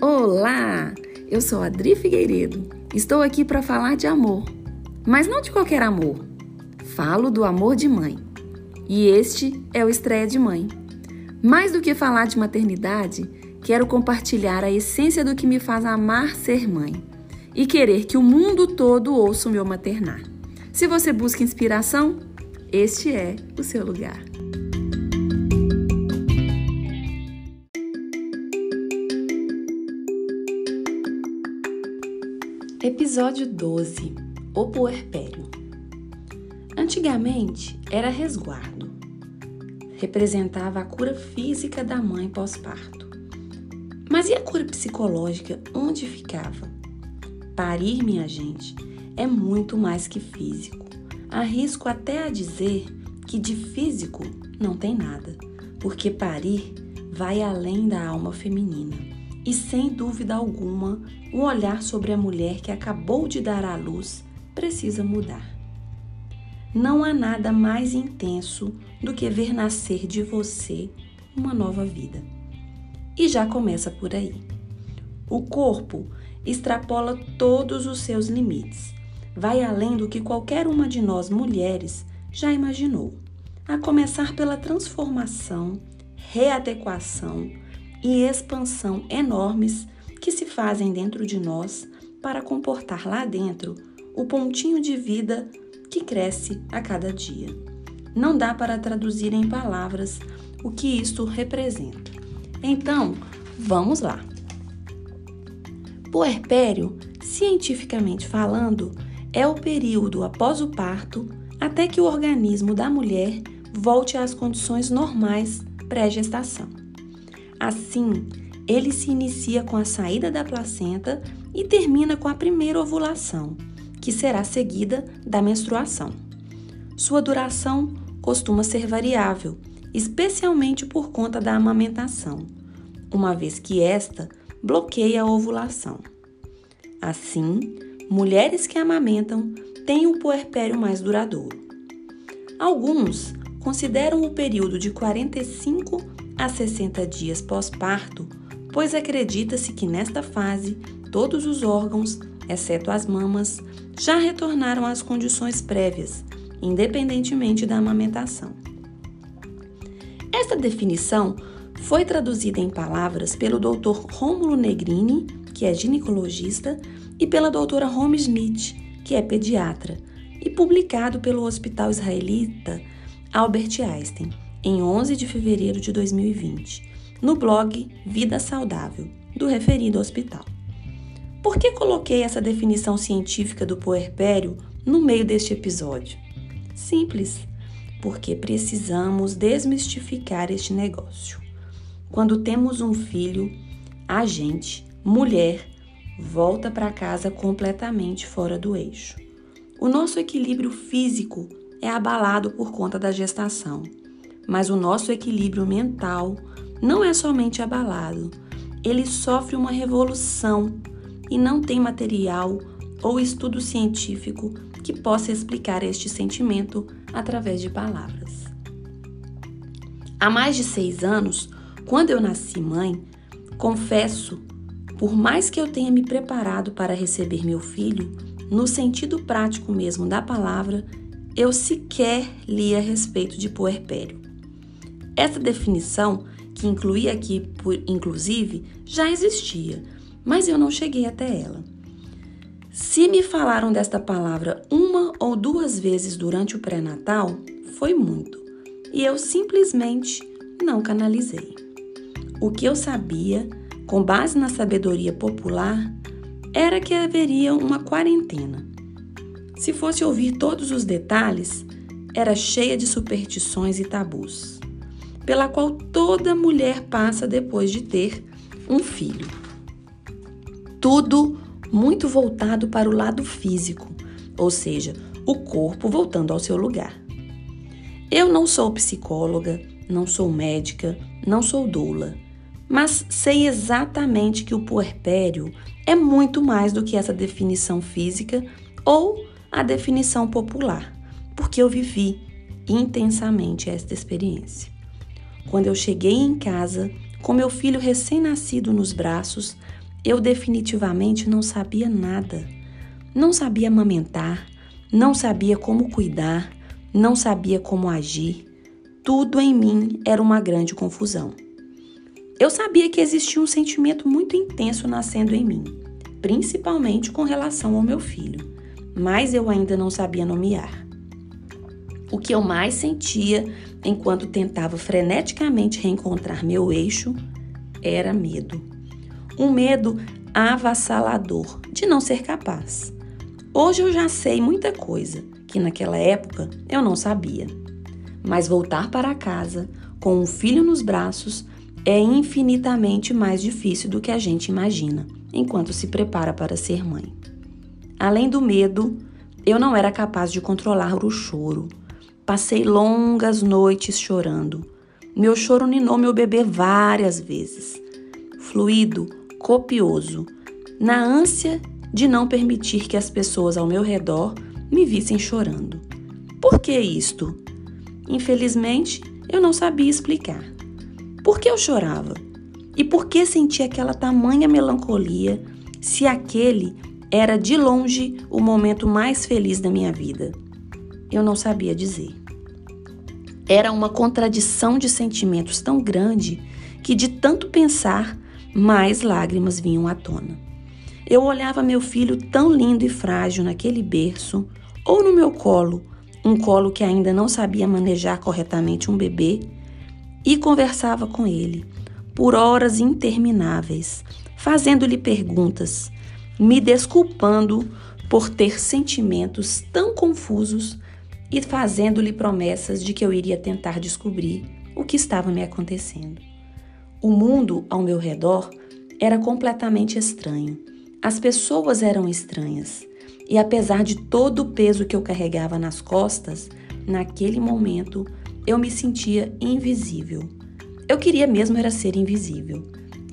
Olá! Eu sou Adri Figueiredo. Estou aqui para falar de amor, mas não de qualquer amor. Falo do amor de mãe. E este é o Estreia de Mãe. Mais do que falar de maternidade, quero compartilhar a essência do que me faz amar ser mãe e querer que o mundo todo ouça o meu maternar. Se você busca inspiração, este é o seu lugar. Episódio 12 O Puerpério Antigamente era resguardo. Representava a cura física da mãe pós-parto. Mas e a cura psicológica onde ficava? Parir, minha gente, é muito mais que físico. Arrisco até a dizer que de físico não tem nada, porque parir vai além da alma feminina e, sem dúvida alguma, o olhar sobre a mulher que acabou de dar à luz precisa mudar. Não há nada mais intenso do que ver nascer de você uma nova vida. E já começa por aí. O corpo extrapola todos os seus limites, vai além do que qualquer uma de nós mulheres já imaginou, a começar pela transformação, readequação, e expansão enormes que se fazem dentro de nós para comportar lá dentro o pontinho de vida que cresce a cada dia. Não dá para traduzir em palavras o que isto representa. Então, vamos lá. Puerpério, cientificamente falando, é o período após o parto até que o organismo da mulher volte às condições normais pré-gestação. Assim, ele se inicia com a saída da placenta e termina com a primeira ovulação, que será seguida da menstruação. Sua duração costuma ser variável, especialmente por conta da amamentação, uma vez que esta bloqueia a ovulação. Assim, mulheres que amamentam têm o puerpério mais duradouro. Alguns consideram o período de 45 a 60 dias pós-parto, pois acredita-se que nesta fase todos os órgãos, exceto as mamas, já retornaram às condições prévias, independentemente da amamentação. Esta definição foi traduzida em palavras pelo Dr. Rômulo Negrini, que é ginecologista, e pela doutora Home Smith, que é pediatra, e publicado pelo Hospital Israelita Albert Einstein em 11 de fevereiro de 2020, no blog Vida Saudável, do referido hospital. Por que coloquei essa definição científica do puerpério no meio deste episódio? Simples, porque precisamos desmistificar este negócio. Quando temos um filho, a gente, mulher, volta para casa completamente fora do eixo. O nosso equilíbrio físico é abalado por conta da gestação mas o nosso equilíbrio mental não é somente abalado, ele sofre uma revolução e não tem material ou estudo científico que possa explicar este sentimento através de palavras. Há mais de seis anos, quando eu nasci mãe, confesso, por mais que eu tenha me preparado para receber meu filho, no sentido prático mesmo da palavra, eu sequer li a respeito de puerpério. Essa definição, que incluía aqui por inclusive, já existia, mas eu não cheguei até ela. Se me falaram desta palavra uma ou duas vezes durante o pré-natal, foi muito, e eu simplesmente não canalizei. O que eu sabia, com base na sabedoria popular, era que haveria uma quarentena. Se fosse ouvir todos os detalhes, era cheia de superstições e tabus pela qual toda mulher passa depois de ter um filho. Tudo muito voltado para o lado físico, ou seja, o corpo voltando ao seu lugar. Eu não sou psicóloga, não sou médica, não sou doula, mas sei exatamente que o puerpério é muito mais do que essa definição física ou a definição popular, porque eu vivi intensamente esta experiência. Quando eu cheguei em casa, com meu filho recém-nascido nos braços, eu definitivamente não sabia nada. Não sabia amamentar, não sabia como cuidar, não sabia como agir. Tudo em mim era uma grande confusão. Eu sabia que existia um sentimento muito intenso nascendo em mim, principalmente com relação ao meu filho, mas eu ainda não sabia nomear. O que eu mais sentia enquanto tentava freneticamente reencontrar meu eixo era medo. Um medo avassalador de não ser capaz. Hoje eu já sei muita coisa que naquela época eu não sabia. Mas voltar para casa com um filho nos braços é infinitamente mais difícil do que a gente imagina enquanto se prepara para ser mãe. Além do medo, eu não era capaz de controlar o choro Passei longas noites chorando. Meu choro ninou meu bebê várias vezes. Fluido, copioso, na ânsia de não permitir que as pessoas ao meu redor me vissem chorando. Por que isto? Infelizmente, eu não sabia explicar. Por que eu chorava? E por que sentia aquela tamanha melancolia se aquele era de longe o momento mais feliz da minha vida? Eu não sabia dizer. Era uma contradição de sentimentos tão grande que, de tanto pensar, mais lágrimas vinham à tona. Eu olhava meu filho tão lindo e frágil naquele berço, ou no meu colo, um colo que ainda não sabia manejar corretamente um bebê, e conversava com ele por horas intermináveis, fazendo-lhe perguntas, me desculpando por ter sentimentos tão confusos e fazendo-lhe promessas de que eu iria tentar descobrir o que estava me acontecendo. O mundo ao meu redor era completamente estranho. As pessoas eram estranhas. E apesar de todo o peso que eu carregava nas costas, naquele momento eu me sentia invisível. Eu queria mesmo era ser invisível,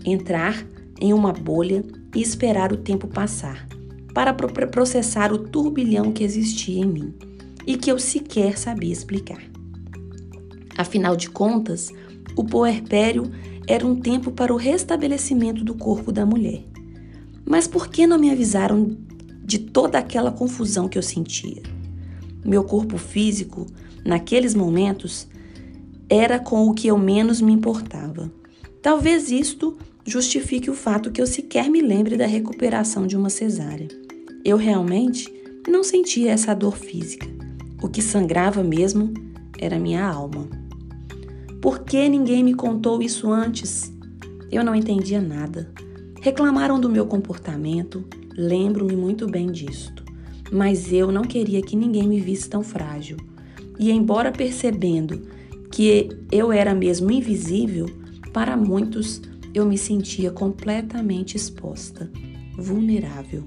entrar em uma bolha e esperar o tempo passar, para processar o turbilhão que existia em mim e que eu sequer sabia explicar. Afinal de contas, o puerpério era um tempo para o restabelecimento do corpo da mulher. Mas por que não me avisaram de toda aquela confusão que eu sentia? Meu corpo físico, naqueles momentos, era com o que eu menos me importava. Talvez isto justifique o fato que eu sequer me lembre da recuperação de uma cesárea. Eu realmente não sentia essa dor física. O que sangrava mesmo era minha alma. Por que ninguém me contou isso antes? Eu não entendia nada. Reclamaram do meu comportamento, lembro-me muito bem disto. Mas eu não queria que ninguém me visse tão frágil. E embora percebendo que eu era mesmo invisível, para muitos eu me sentia completamente exposta, vulnerável.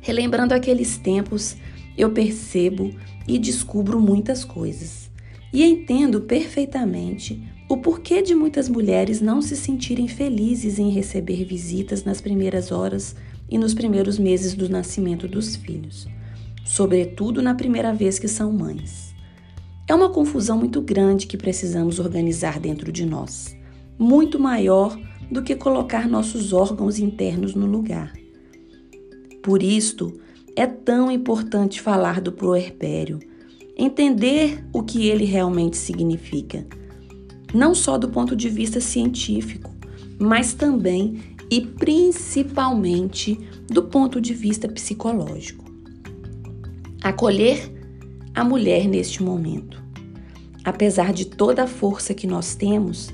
Relembrando aqueles tempos, eu percebo e descubro muitas coisas. E entendo perfeitamente o porquê de muitas mulheres não se sentirem felizes em receber visitas nas primeiras horas e nos primeiros meses do nascimento dos filhos, sobretudo na primeira vez que são mães. É uma confusão muito grande que precisamos organizar dentro de nós, muito maior do que colocar nossos órgãos internos no lugar. Por isto, é tão importante falar do puerpério, entender o que ele realmente significa, não só do ponto de vista científico, mas também e principalmente do ponto de vista psicológico. Acolher a mulher neste momento. Apesar de toda a força que nós temos,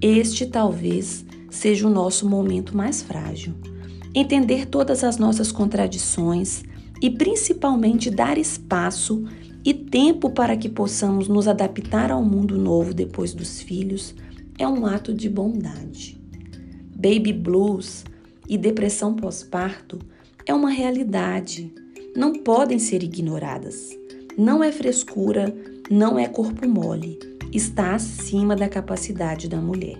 este talvez seja o nosso momento mais frágil. Entender todas as nossas contradições, e principalmente dar espaço e tempo para que possamos nos adaptar ao mundo novo depois dos filhos é um ato de bondade. Baby blues e depressão pós-parto é uma realidade, não podem ser ignoradas. Não é frescura, não é corpo mole, está acima da capacidade da mulher.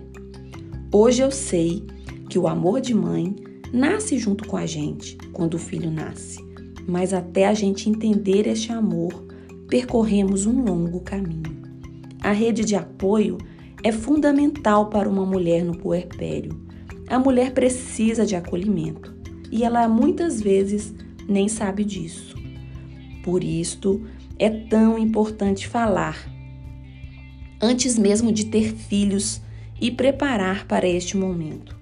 Hoje eu sei que o amor de mãe nasce junto com a gente quando o filho nasce mas até a gente entender este amor, percorremos um longo caminho. A rede de apoio é fundamental para uma mulher no puerpério. a mulher precisa de acolhimento e ela muitas vezes nem sabe disso. Por isto é tão importante falar antes mesmo de ter filhos e preparar para este momento.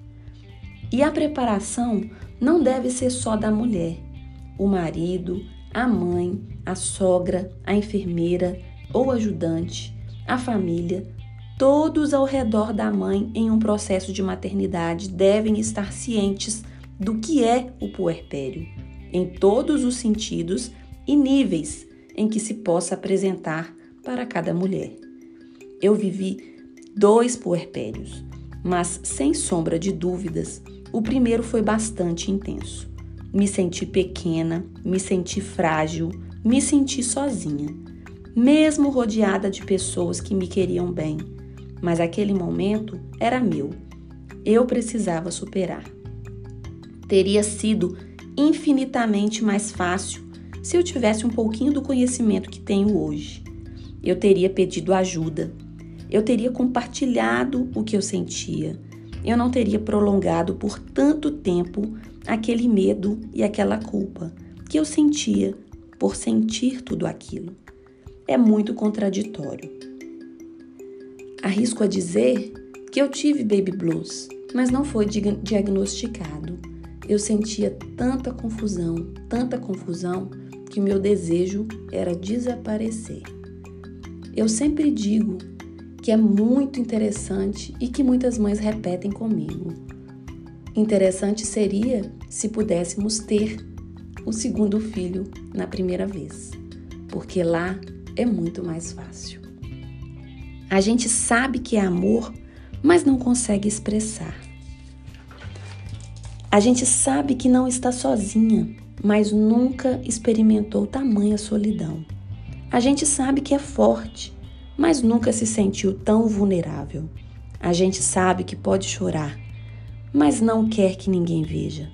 E a preparação não deve ser só da mulher. O marido, a mãe, a sogra, a enfermeira ou ajudante, a família, todos ao redor da mãe em um processo de maternidade devem estar cientes do que é o puerpério, em todos os sentidos e níveis em que se possa apresentar para cada mulher. Eu vivi dois puerpérios, mas sem sombra de dúvidas, o primeiro foi bastante intenso. Me senti pequena, me senti frágil, me senti sozinha, mesmo rodeada de pessoas que me queriam bem. Mas aquele momento era meu. Eu precisava superar. Teria sido infinitamente mais fácil se eu tivesse um pouquinho do conhecimento que tenho hoje. Eu teria pedido ajuda, eu teria compartilhado o que eu sentia. Eu não teria prolongado por tanto tempo aquele medo e aquela culpa que eu sentia por sentir tudo aquilo. É muito contraditório. Arrisco a dizer que eu tive baby blues, mas não foi diagnosticado. Eu sentia tanta confusão, tanta confusão, que meu desejo era desaparecer. Eu sempre digo que é muito interessante e que muitas mães repetem comigo. Interessante seria se pudéssemos ter o segundo filho na primeira vez, porque lá é muito mais fácil. A gente sabe que é amor, mas não consegue expressar. A gente sabe que não está sozinha, mas nunca experimentou tamanha solidão. A gente sabe que é forte, mas nunca se sentiu tão vulnerável. A gente sabe que pode chorar, mas não quer que ninguém veja,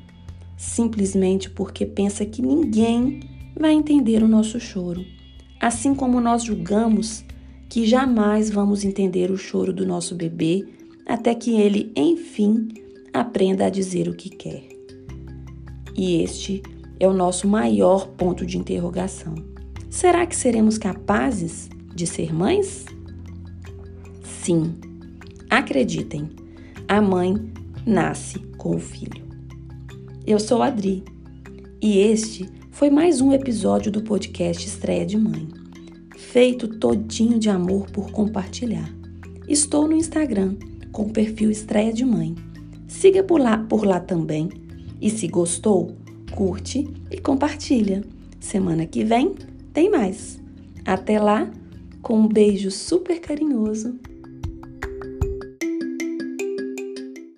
simplesmente porque pensa que ninguém vai entender o nosso choro, assim como nós julgamos que jamais vamos entender o choro do nosso bebê até que ele, enfim, aprenda a dizer o que quer. E este é o nosso maior ponto de interrogação. Será que seremos capazes de ser mães? Sim, acreditem, a mãe nasce com o filho. Eu sou Adri e este foi mais um episódio do podcast Estreia de Mãe, feito todinho de amor por compartilhar. Estou no Instagram com o perfil Estreia de Mãe. Siga por lá, por lá também e se gostou, curte e compartilha. Semana que vem tem mais. Até lá! com um beijo super carinhoso